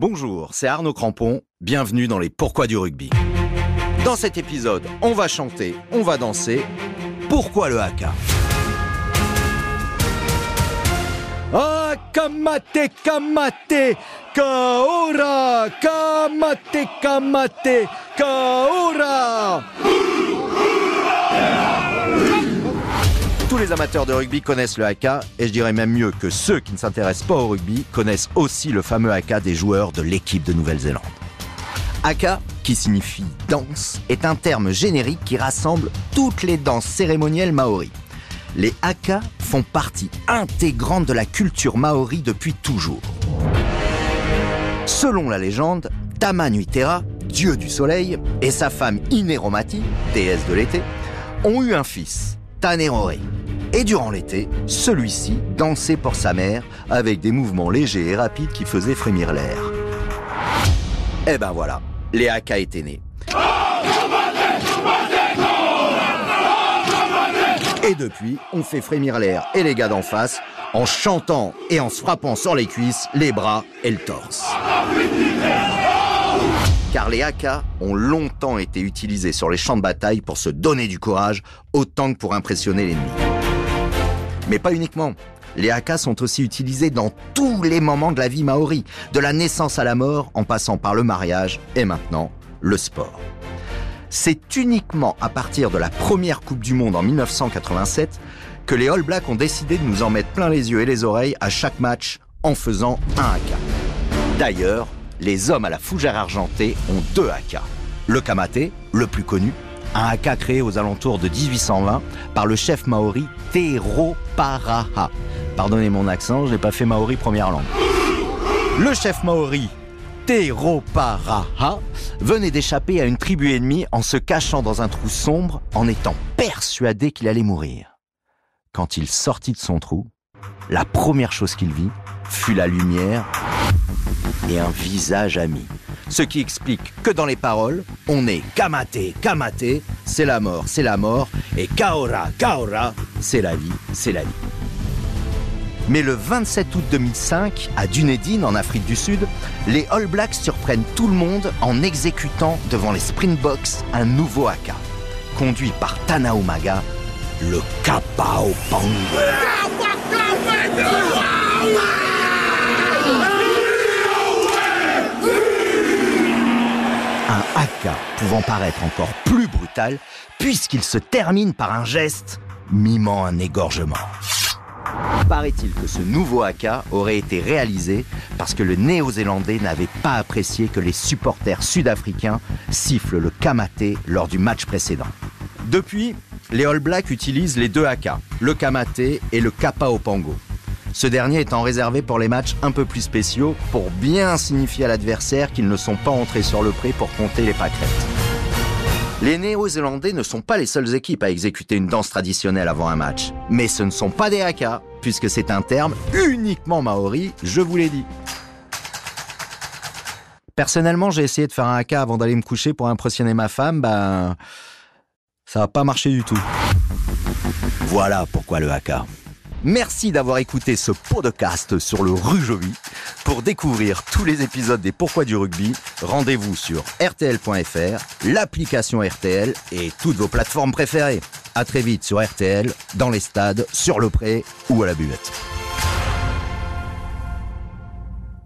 Bonjour, c'est Arnaud Crampon, bienvenue dans les Pourquoi du rugby. Dans cet épisode, on va chanter, on va danser. Pourquoi le haka Ah, kamate, kaora, kamate, kamate, kaora Tous les amateurs de rugby connaissent le haka, et je dirais même mieux que ceux qui ne s'intéressent pas au rugby connaissent aussi le fameux haka des joueurs de l'équipe de Nouvelle-Zélande. Haka, qui signifie danse, est un terme générique qui rassemble toutes les danses cérémonielles maoris. Les haka font partie intégrante de la culture maori depuis toujours. Selon la légende, Tamanuitera, dieu du soleil, et sa femme Ineromati, déesse de l'été, ont eu un fils, Tanerore. Et durant l'été, celui-ci dansait pour sa mère avec des mouvements légers et rapides qui faisaient frémir l'air. Et ben voilà, les haka étaient nés. Et depuis, on fait frémir l'air et les gars d'en face en chantant et en se frappant sur les cuisses, les bras et le torse. Car les haka ont longtemps été utilisés sur les champs de bataille pour se donner du courage autant que pour impressionner l'ennemi. Mais pas uniquement. Les haka sont aussi utilisés dans tous les moments de la vie maori, de la naissance à la mort en passant par le mariage et maintenant le sport. C'est uniquement à partir de la première Coupe du Monde en 1987 que les All Blacks ont décidé de nous en mettre plein les yeux et les oreilles à chaque match en faisant un haka. D'ailleurs, les hommes à la fougère argentée ont deux haka. Le kamate, le plus connu, un haka créé aux alentours de 1820 par le chef maori Tero Paraha. Pardonnez mon accent, je n'ai pas fait maori première langue. Le chef maori Tero Paraha venait d'échapper à une tribu ennemie en se cachant dans un trou sombre en étant persuadé qu'il allait mourir. Quand il sortit de son trou, la première chose qu'il vit fut la lumière et un visage ami. Ce qui explique que dans les paroles, on est kamate, kamate, c'est la mort, c'est la mort, et kaora, kaora, c'est la vie, c'est la vie. Mais le 27 août 2005, à Dunedin, en Afrique du Sud, les All Blacks surprennent tout le monde en exécutant devant les Springboks un nouveau haka, conduit par Tana Umaga, le Kapao Pango. Pouvant paraître encore plus brutal puisqu'il se termine par un geste mimant un égorgement. Paraît-il que ce nouveau haka aurait été réalisé parce que le néo-zélandais n'avait pas apprécié que les supporters sud-africains sifflent le kamate lors du match précédent. Depuis, les All Blacks utilisent les deux haka, le kamate et le kappa au pango. Ce dernier étant réservé pour les matchs un peu plus spéciaux pour bien signifier à l'adversaire qu'ils ne sont pas entrés sur le pré pour compter les pâquerettes. Les Néo-Zélandais ne sont pas les seules équipes à exécuter une danse traditionnelle avant un match. Mais ce ne sont pas des haka, puisque c'est un terme uniquement maori, je vous l'ai dit. Personnellement, j'ai essayé de faire un haka avant d'aller me coucher pour impressionner ma femme, ben... Ça n'a pas marché du tout. Voilà pourquoi le haka. Merci d'avoir écouté ce podcast sur le Rujovi. Pour découvrir tous les épisodes des Pourquoi du rugby, rendez-vous sur rtl.fr, l'application RTL et toutes vos plateformes préférées. À très vite sur RTL, dans les stades, sur le pré ou à la buvette.